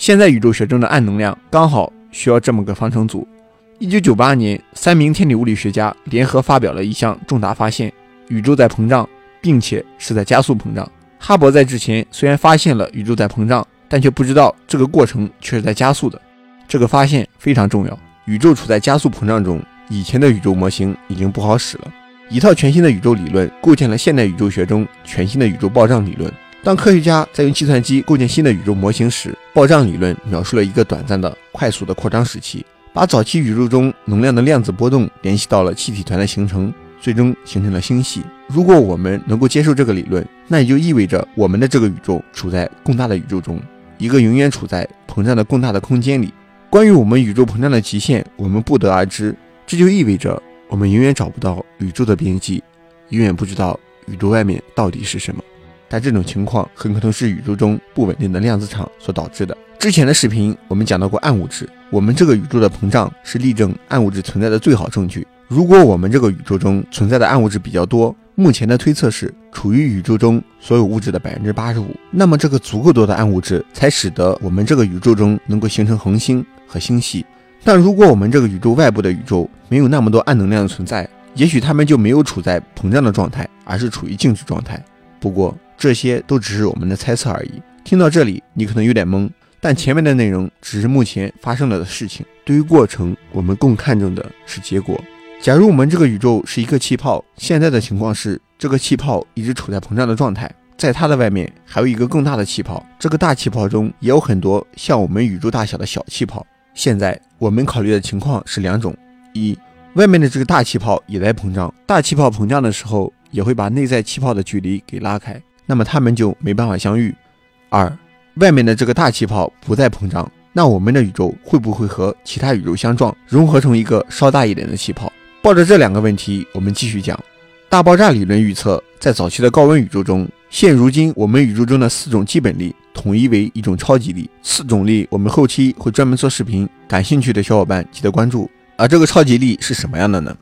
现在宇宙学中的暗能量刚好需要这么个方程组。一九九八年，三名天体物理学家联合发表了一项重大发现：宇宙在膨胀，并且是在加速膨胀。哈勃在之前虽然发现了宇宙在膨胀，但却不知道这个过程却是在加速的。这个发现非常重要。宇宙处在加速膨胀中，以前的宇宙模型已经不好使了。一套全新的宇宙理论构建了现代宇宙学中全新的宇宙暴胀理论。当科学家在用计算机构建新的宇宙模型时，暴胀理论描述了一个短暂的、快速的扩张时期，把早期宇宙中能量的量子波动联系到了气体团的形成，最终形成了星系。如果我们能够接受这个理论，那也就意味着我们的这个宇宙处在更大的宇宙中，一个永远处在膨胀的更大的空间里。关于我们宇宙膨胀的极限，我们不得而知。这就意味着我们永远找不到宇宙的边际，永远不知道宇宙外面到底是什么。但这种情况很可能是宇宙中不稳定的量子场所导致的。之前的视频我们讲到过暗物质，我们这个宇宙的膨胀是例证暗物质存在的最好证据。如果我们这个宇宙中存在的暗物质比较多，目前的推测是处于宇宙中所有物质的百分之八十五。那么这个足够多的暗物质，才使得我们这个宇宙中能够形成恒星和星系。但如果我们这个宇宙外部的宇宙没有那么多暗能量的存在，也许它们就没有处在膨胀的状态，而是处于静止状态。不过这些都只是我们的猜测而已。听到这里，你可能有点懵，但前面的内容只是目前发生了的事情。对于过程，我们更看重的是结果。假如我们这个宇宙是一个气泡，现在的情况是这个气泡一直处在膨胀的状态，在它的外面还有一个更大的气泡，这个大气泡中也有很多像我们宇宙大小的小气泡。现在我们考虑的情况是两种：一，外面的这个大气泡也在膨胀，大气泡膨胀的时候也会把内在气泡的距离给拉开，那么它们就没办法相遇；二，外面的这个大气泡不再膨胀，那我们的宇宙会不会和其他宇宙相撞，融合成一个稍大一点的气泡？抱着这两个问题，我们继续讲。大爆炸理论预测，在早期的高温宇宙中，现如今我们宇宙中的四种基本力统一为一种超级力。四种力，我们后期会专门做视频，感兴趣的小伙伴记得关注。而这个超级力是什么样的呢？